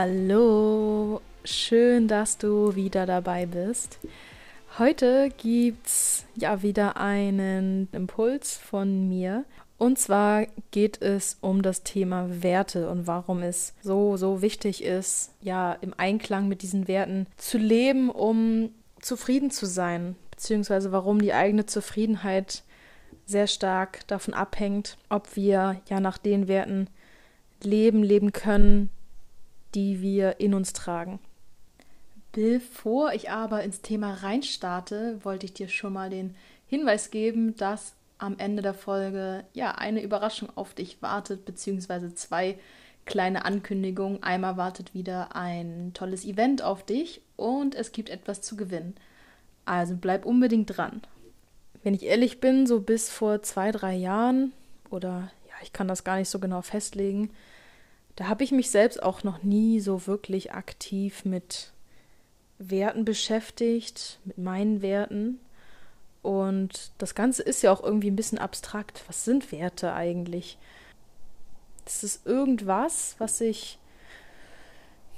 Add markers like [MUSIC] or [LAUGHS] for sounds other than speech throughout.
Hallo, schön, dass du wieder dabei bist. Heute gibt's ja wieder einen Impuls von mir. Und zwar geht es um das Thema Werte und warum es so, so wichtig ist, ja, im Einklang mit diesen Werten zu leben, um zufrieden zu sein, beziehungsweise warum die eigene Zufriedenheit sehr stark davon abhängt, ob wir ja nach den Werten leben, leben können, die wir in uns tragen. Bevor ich aber ins Thema reinstarte, wollte ich dir schon mal den Hinweis geben, dass am Ende der Folge ja eine Überraschung auf dich wartet, beziehungsweise zwei kleine Ankündigungen. Einmal wartet wieder ein tolles Event auf dich und es gibt etwas zu gewinnen. Also bleib unbedingt dran. Wenn ich ehrlich bin, so bis vor zwei, drei Jahren oder ja, ich kann das gar nicht so genau festlegen, da habe ich mich selbst auch noch nie so wirklich aktiv mit Werten beschäftigt, mit meinen Werten. Und das Ganze ist ja auch irgendwie ein bisschen abstrakt. Was sind Werte eigentlich? Das ist irgendwas, was sich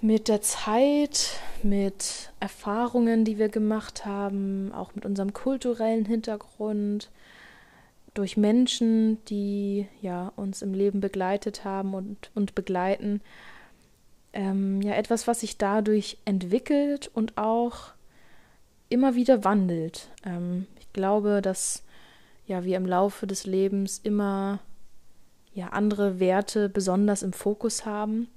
mit der Zeit, mit Erfahrungen, die wir gemacht haben, auch mit unserem kulturellen Hintergrund, durch Menschen, die ja uns im Leben begleitet haben und, und begleiten, ähm, ja etwas, was sich dadurch entwickelt und auch immer wieder wandelt. Ähm, ich glaube, dass ja wir im Laufe des Lebens immer ja andere Werte besonders im Fokus haben,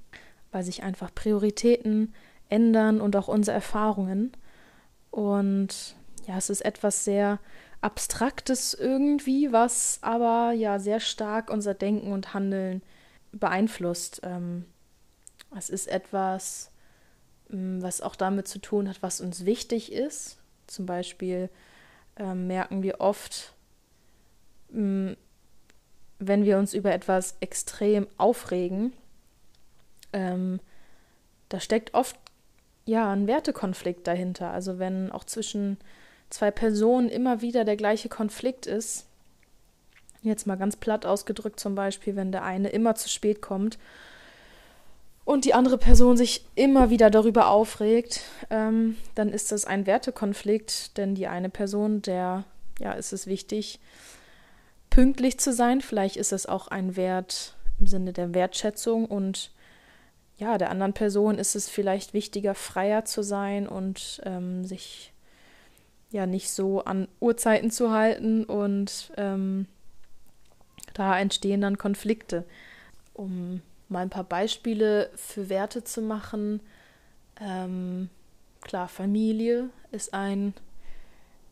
weil sich einfach Prioritäten ändern und auch unsere Erfahrungen. Und ja, es ist etwas sehr Abstraktes irgendwie, was aber ja sehr stark unser Denken und Handeln beeinflusst. Ähm, es ist etwas, mm, was auch damit zu tun hat, was uns wichtig ist. Zum Beispiel ähm, merken wir oft, mm, wenn wir uns über etwas extrem aufregen, ähm, da steckt oft ja ein Wertekonflikt dahinter. Also wenn auch zwischen zwei Personen immer wieder der gleiche Konflikt ist, jetzt mal ganz platt ausgedrückt zum Beispiel, wenn der eine immer zu spät kommt und die andere Person sich immer wieder darüber aufregt, ähm, dann ist das ein Wertekonflikt, denn die eine Person, der, ja, ist es wichtig, pünktlich zu sein. Vielleicht ist es auch ein Wert im Sinne der Wertschätzung und ja, der anderen Person ist es vielleicht wichtiger, freier zu sein und ähm, sich ja nicht so an Uhrzeiten zu halten und ähm, da entstehen dann Konflikte. Um mal ein paar Beispiele für Werte zu machen. Ähm, klar, Familie ist ein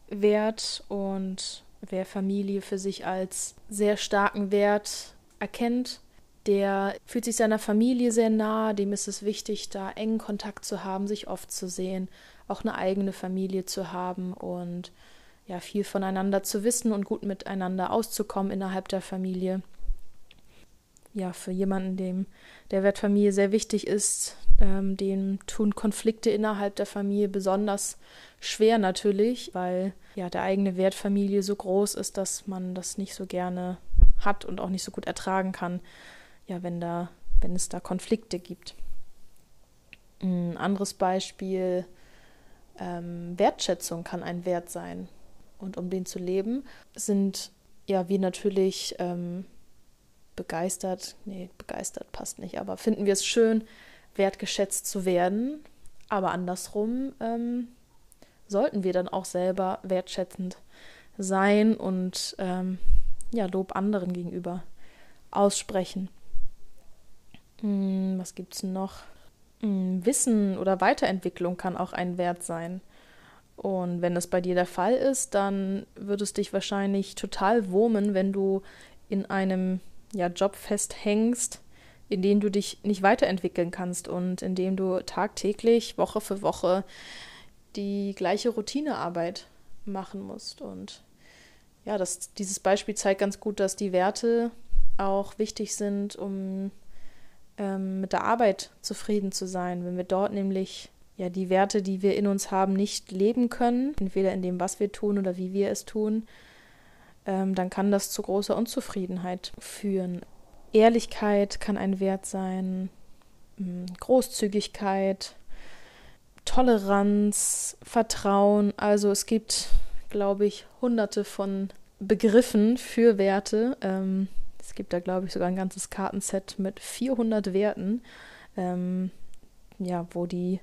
Wert und wer Familie für sich als sehr starken Wert erkennt, der fühlt sich seiner Familie sehr nah, dem ist es wichtig, da engen Kontakt zu haben, sich oft zu sehen auch eine eigene Familie zu haben und ja, viel voneinander zu wissen und gut miteinander auszukommen innerhalb der Familie. Ja, für jemanden, dem der Wert Familie sehr wichtig ist, ähm, dem tun Konflikte innerhalb der Familie besonders schwer natürlich, weil ja der eigene Wert Familie so groß ist, dass man das nicht so gerne hat und auch nicht so gut ertragen kann, ja, wenn da, wenn es da Konflikte gibt. Ein anderes Beispiel ähm, Wertschätzung kann ein Wert sein. Und um den zu leben, sind ja wir natürlich ähm, begeistert, nee, begeistert passt nicht, aber finden wir es schön, wertgeschätzt zu werden. Aber andersrum ähm, sollten wir dann auch selber wertschätzend sein und ähm, ja, Lob anderen gegenüber aussprechen. Hm, was es noch? Mm, Wissen oder Weiterentwicklung kann auch ein Wert sein. Und wenn das bei dir der Fall ist, dann würde es dich wahrscheinlich total wurmen, wenn du in einem ja, Job festhängst, in dem du dich nicht weiterentwickeln kannst und in dem du tagtäglich, Woche für Woche die gleiche Routinearbeit machen musst. Und ja, das, dieses Beispiel zeigt ganz gut, dass die Werte auch wichtig sind, um ähm, mit der Arbeit zufrieden zu sein, wenn wir dort nämlich ja die Werte, die wir in uns haben, nicht leben können, entweder in dem, was wir tun oder wie wir es tun, ähm, dann kann das zu großer Unzufriedenheit führen. Ehrlichkeit kann ein Wert sein, hm, Großzügigkeit, Toleranz, Vertrauen. Also es gibt, glaube ich, hunderte von Begriffen für Werte. Ähm, es gibt da, glaube ich, sogar ein ganzes Kartenset mit 400 Werten, ähm, ja, wo die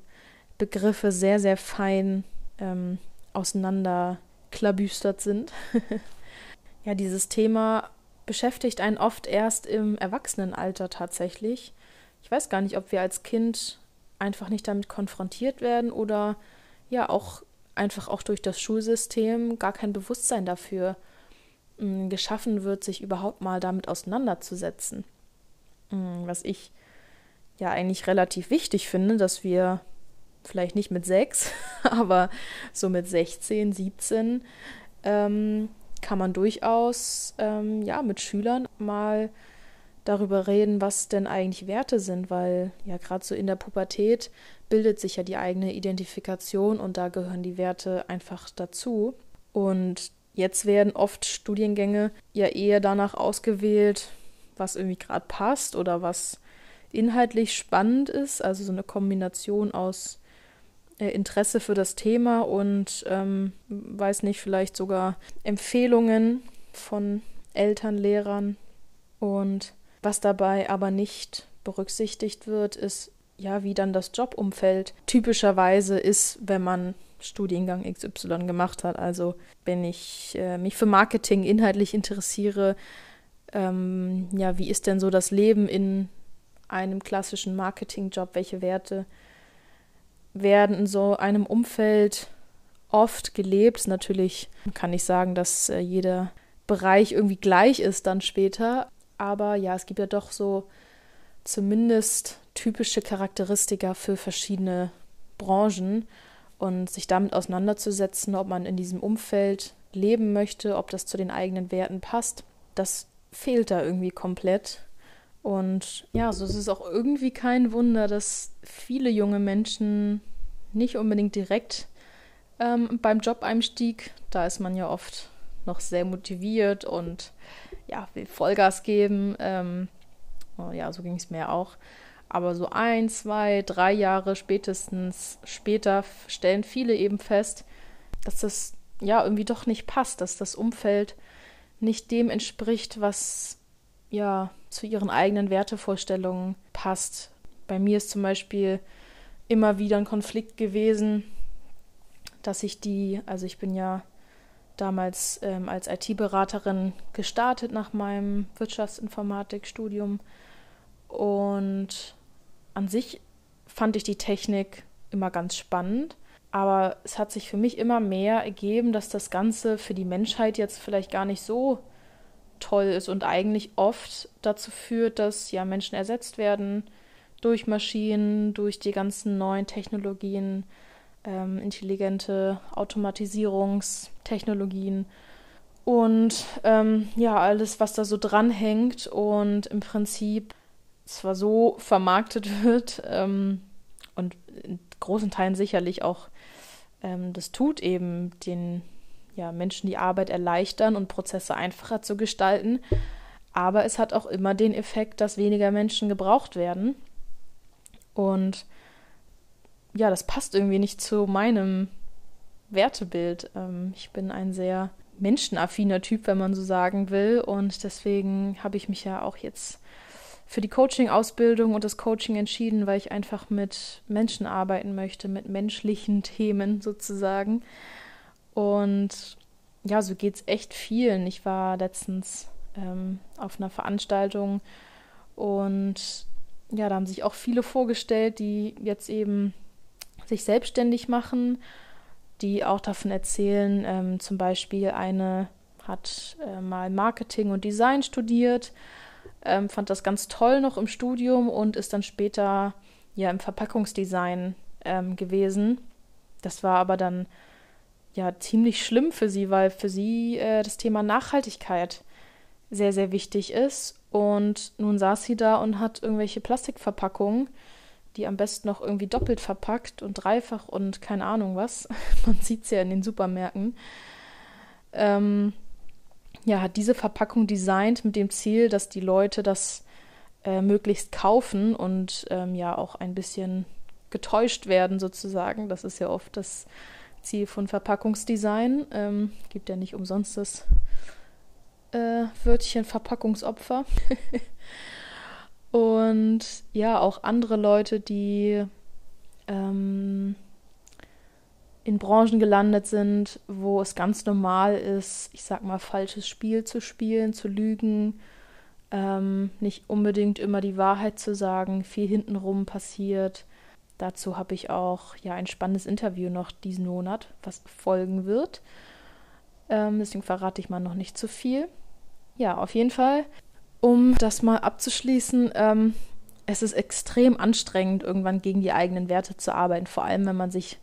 Begriffe sehr, sehr fein ähm, auseinander klabüstert sind. [LAUGHS] ja, dieses Thema beschäftigt einen oft erst im Erwachsenenalter tatsächlich. Ich weiß gar nicht, ob wir als Kind einfach nicht damit konfrontiert werden oder ja auch einfach auch durch das Schulsystem gar kein Bewusstsein dafür geschaffen wird, sich überhaupt mal damit auseinanderzusetzen. Mh, was ich ja eigentlich relativ wichtig finde, dass wir vielleicht nicht mit sechs, [LAUGHS] aber so mit 16, 17 ähm, kann man durchaus ähm, ja mit Schülern mal darüber reden, was denn eigentlich Werte sind, weil ja gerade so in der Pubertät bildet sich ja die eigene Identifikation und da gehören die Werte einfach dazu. Und jetzt werden oft Studiengänge ja eher danach ausgewählt, was irgendwie gerade passt oder was inhaltlich spannend ist, also so eine Kombination aus äh, Interesse für das Thema und ähm, weiß nicht, vielleicht sogar Empfehlungen von Eltern, Lehrern. Und was dabei aber nicht berücksichtigt wird, ist ja, wie dann das Jobumfeld typischerweise ist, wenn man Studiengang XY gemacht hat. Also wenn ich äh, mich für Marketing inhaltlich interessiere, ähm, ja, wie ist denn so das Leben in einem klassischen Marketingjob? Welche Werte werden in so einem Umfeld oft gelebt? Natürlich kann ich sagen, dass äh, jeder Bereich irgendwie gleich ist dann später, aber ja, es gibt ja doch so zumindest typische Charakteristika für verschiedene Branchen und sich damit auseinanderzusetzen, ob man in diesem Umfeld leben möchte, ob das zu den eigenen Werten passt, das fehlt da irgendwie komplett. Und ja, so ist es auch irgendwie kein Wunder, dass viele junge Menschen nicht unbedingt direkt ähm, beim Job-Einstieg, da ist man ja oft noch sehr motiviert und ja, will Vollgas geben. Ähm, oh ja, so ging es mir auch. Aber so ein, zwei, drei Jahre spätestens später stellen viele eben fest, dass das ja irgendwie doch nicht passt, dass das Umfeld nicht dem entspricht, was ja zu ihren eigenen Wertevorstellungen passt. Bei mir ist zum Beispiel immer wieder ein Konflikt gewesen, dass ich die, also ich bin ja damals ähm, als IT-Beraterin gestartet nach meinem Wirtschaftsinformatikstudium. Und an sich fand ich die Technik immer ganz spannend. Aber es hat sich für mich immer mehr ergeben, dass das Ganze für die Menschheit jetzt vielleicht gar nicht so toll ist und eigentlich oft dazu führt, dass ja Menschen ersetzt werden durch Maschinen, durch die ganzen neuen Technologien, ähm, intelligente Automatisierungstechnologien und ähm, ja, alles, was da so dranhängt und im Prinzip zwar so vermarktet [LAUGHS] wird ähm, und in großen Teilen sicherlich auch ähm, das tut eben den ja, Menschen die Arbeit erleichtern und Prozesse einfacher zu gestalten. Aber es hat auch immer den Effekt, dass weniger Menschen gebraucht werden. Und ja, das passt irgendwie nicht zu meinem Wertebild. Ähm, ich bin ein sehr menschenaffiner Typ, wenn man so sagen will. Und deswegen habe ich mich ja auch jetzt für die Coaching-Ausbildung und das Coaching entschieden, weil ich einfach mit Menschen arbeiten möchte, mit menschlichen Themen sozusagen. Und ja, so geht es echt vielen. Ich war letztens ähm, auf einer Veranstaltung und ja, da haben sich auch viele vorgestellt, die jetzt eben sich selbstständig machen, die auch davon erzählen, ähm, zum Beispiel eine hat äh, mal Marketing und Design studiert, ähm, fand das ganz toll noch im Studium und ist dann später ja im Verpackungsdesign ähm, gewesen. Das war aber dann ja ziemlich schlimm für sie, weil für sie äh, das Thema Nachhaltigkeit sehr, sehr wichtig ist. Und nun saß sie da und hat irgendwelche Plastikverpackungen die am besten noch irgendwie doppelt verpackt und dreifach und keine Ahnung was. [LAUGHS] Man sieht es ja in den Supermärkten. Ähm, ja, hat diese Verpackung designt mit dem Ziel, dass die Leute das äh, möglichst kaufen und ähm, ja auch ein bisschen getäuscht werden sozusagen. Das ist ja oft das Ziel von Verpackungsdesign. Ähm, gibt ja nicht umsonst das äh, Wörtchen Verpackungsopfer. [LAUGHS] und ja, auch andere Leute, die ähm, in Branchen gelandet sind, wo es ganz normal ist, ich sag mal, falsches Spiel zu spielen, zu lügen, ähm, nicht unbedingt immer die Wahrheit zu sagen, viel hintenrum passiert. Dazu habe ich auch ja ein spannendes Interview noch diesen Monat, was folgen wird. Ähm, deswegen verrate ich mal noch nicht zu viel. Ja, auf jeden Fall, um das mal abzuschließen, ähm, es ist extrem anstrengend, irgendwann gegen die eigenen Werte zu arbeiten, vor allem wenn man sich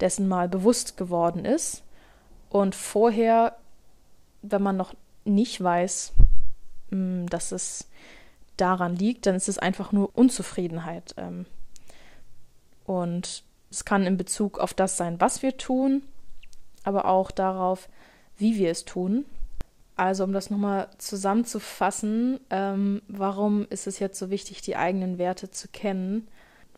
dessen mal bewusst geworden ist. Und vorher, wenn man noch nicht weiß, mm, dass es daran liegt, dann ist es einfach nur Unzufriedenheit. Ähm. Und es kann in Bezug auf das sein, was wir tun, aber auch darauf, wie wir es tun. Also um das nochmal zusammenzufassen, ähm, warum ist es jetzt so wichtig, die eigenen Werte zu kennen?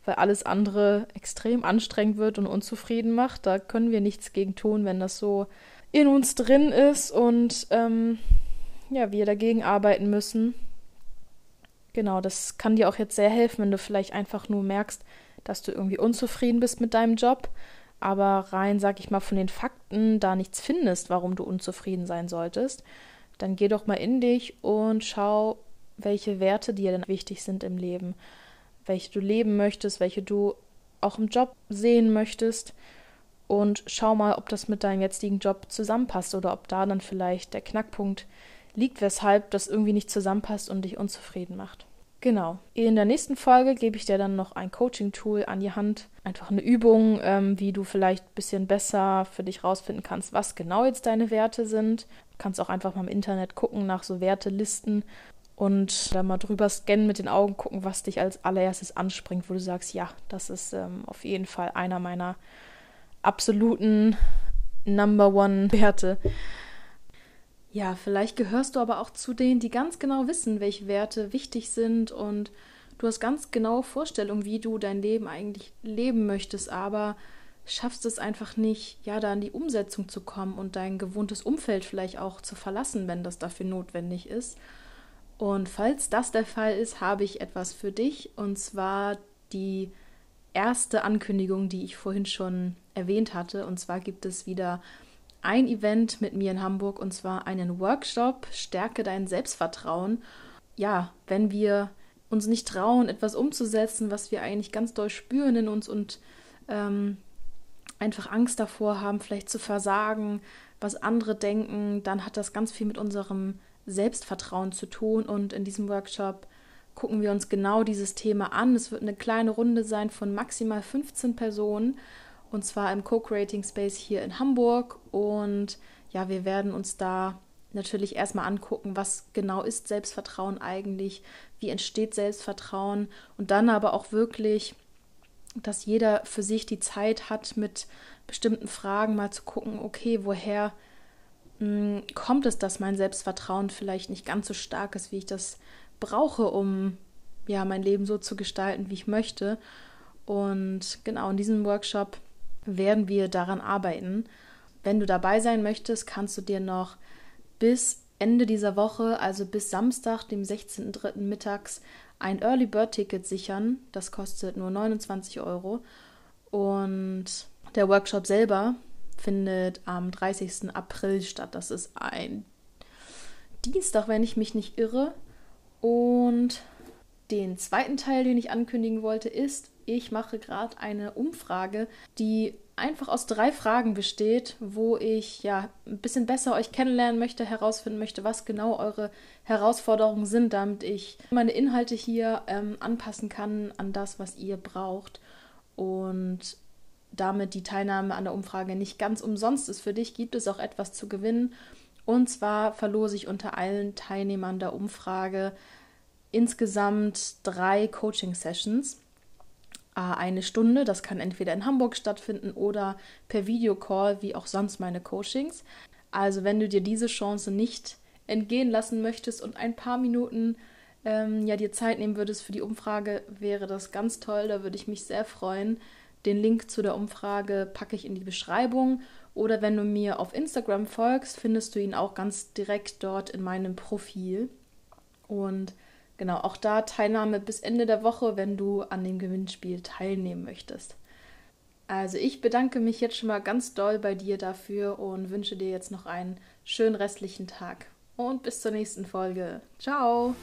Weil alles andere extrem anstrengend wird und unzufrieden macht. Da können wir nichts gegen tun, wenn das so in uns drin ist und ähm, ja, wir dagegen arbeiten müssen. Genau, das kann dir auch jetzt sehr helfen, wenn du vielleicht einfach nur merkst, dass du irgendwie unzufrieden bist mit deinem Job, aber rein, sag ich mal, von den Fakten da nichts findest, warum du unzufrieden sein solltest. Dann geh doch mal in dich und schau, welche Werte dir denn wichtig sind im Leben welche du leben möchtest, welche du auch im Job sehen möchtest. Und schau mal, ob das mit deinem jetzigen Job zusammenpasst oder ob da dann vielleicht der Knackpunkt liegt, weshalb das irgendwie nicht zusammenpasst und dich unzufrieden macht. Genau. In der nächsten Folge gebe ich dir dann noch ein Coaching-Tool an die Hand. Einfach eine Übung, ähm, wie du vielleicht ein bisschen besser für dich rausfinden kannst, was genau jetzt deine Werte sind. Du kannst auch einfach mal im Internet gucken nach so Wertelisten und da mal drüber scannen mit den Augen, gucken, was dich als allererstes anspringt, wo du sagst, ja, das ist ähm, auf jeden Fall einer meiner absoluten Number One Werte. Ja, vielleicht gehörst du aber auch zu denen, die ganz genau wissen, welche Werte wichtig sind und du hast ganz genaue Vorstellungen, wie du dein Leben eigentlich leben möchtest, aber schaffst es einfach nicht, ja, da in die Umsetzung zu kommen und dein gewohntes Umfeld vielleicht auch zu verlassen, wenn das dafür notwendig ist. Und falls das der Fall ist, habe ich etwas für dich und zwar die erste Ankündigung, die ich vorhin schon erwähnt hatte. Und zwar gibt es wieder ein Event mit mir in Hamburg und zwar einen Workshop Stärke dein Selbstvertrauen. Ja, wenn wir uns nicht trauen, etwas umzusetzen, was wir eigentlich ganz doll spüren in uns und ähm, einfach Angst davor haben, vielleicht zu versagen, was andere denken, dann hat das ganz viel mit unserem Selbstvertrauen zu tun. Und in diesem Workshop gucken wir uns genau dieses Thema an. Es wird eine kleine Runde sein von maximal 15 Personen und zwar im Co-Creating Space hier in Hamburg. Und ja, wir werden uns da natürlich erstmal angucken, was genau ist Selbstvertrauen eigentlich, wie entsteht Selbstvertrauen und dann aber auch wirklich, dass jeder für sich die Zeit hat, mit bestimmten Fragen mal zu gucken, okay, woher hm, kommt es, dass mein Selbstvertrauen vielleicht nicht ganz so stark ist, wie ich das brauche, um ja mein Leben so zu gestalten, wie ich möchte. Und genau in diesem Workshop werden wir daran arbeiten. Wenn du dabei sein möchtest, kannst du dir noch bis Ende dieser Woche, also bis Samstag, dem 16.03. mittags, ein Early Bird Ticket sichern. Das kostet nur 29 Euro. Und der Workshop selber findet am 30. April statt. Das ist ein Dienstag, wenn ich mich nicht irre. Und den zweiten Teil, den ich ankündigen wollte, ist, ich mache gerade eine Umfrage, die einfach aus drei Fragen besteht, wo ich ja ein bisschen besser euch kennenlernen möchte, herausfinden möchte, was genau eure Herausforderungen sind, damit ich meine Inhalte hier ähm, anpassen kann an das, was ihr braucht. Und damit die Teilnahme an der Umfrage nicht ganz umsonst ist für dich, gibt es auch etwas zu gewinnen. Und zwar verlose ich unter allen Teilnehmern der Umfrage insgesamt drei Coaching-Sessions. Eine Stunde, das kann entweder in Hamburg stattfinden oder per Videocall, wie auch sonst meine Coachings. Also wenn du dir diese Chance nicht entgehen lassen möchtest und ein paar Minuten ähm, ja, dir Zeit nehmen würdest für die Umfrage, wäre das ganz toll. Da würde ich mich sehr freuen. Den Link zu der Umfrage packe ich in die Beschreibung. Oder wenn du mir auf Instagram folgst, findest du ihn auch ganz direkt dort in meinem Profil. Und genau, auch da Teilnahme bis Ende der Woche, wenn du an dem Gewinnspiel teilnehmen möchtest. Also ich bedanke mich jetzt schon mal ganz doll bei dir dafür und wünsche dir jetzt noch einen schönen restlichen Tag. Und bis zur nächsten Folge. Ciao!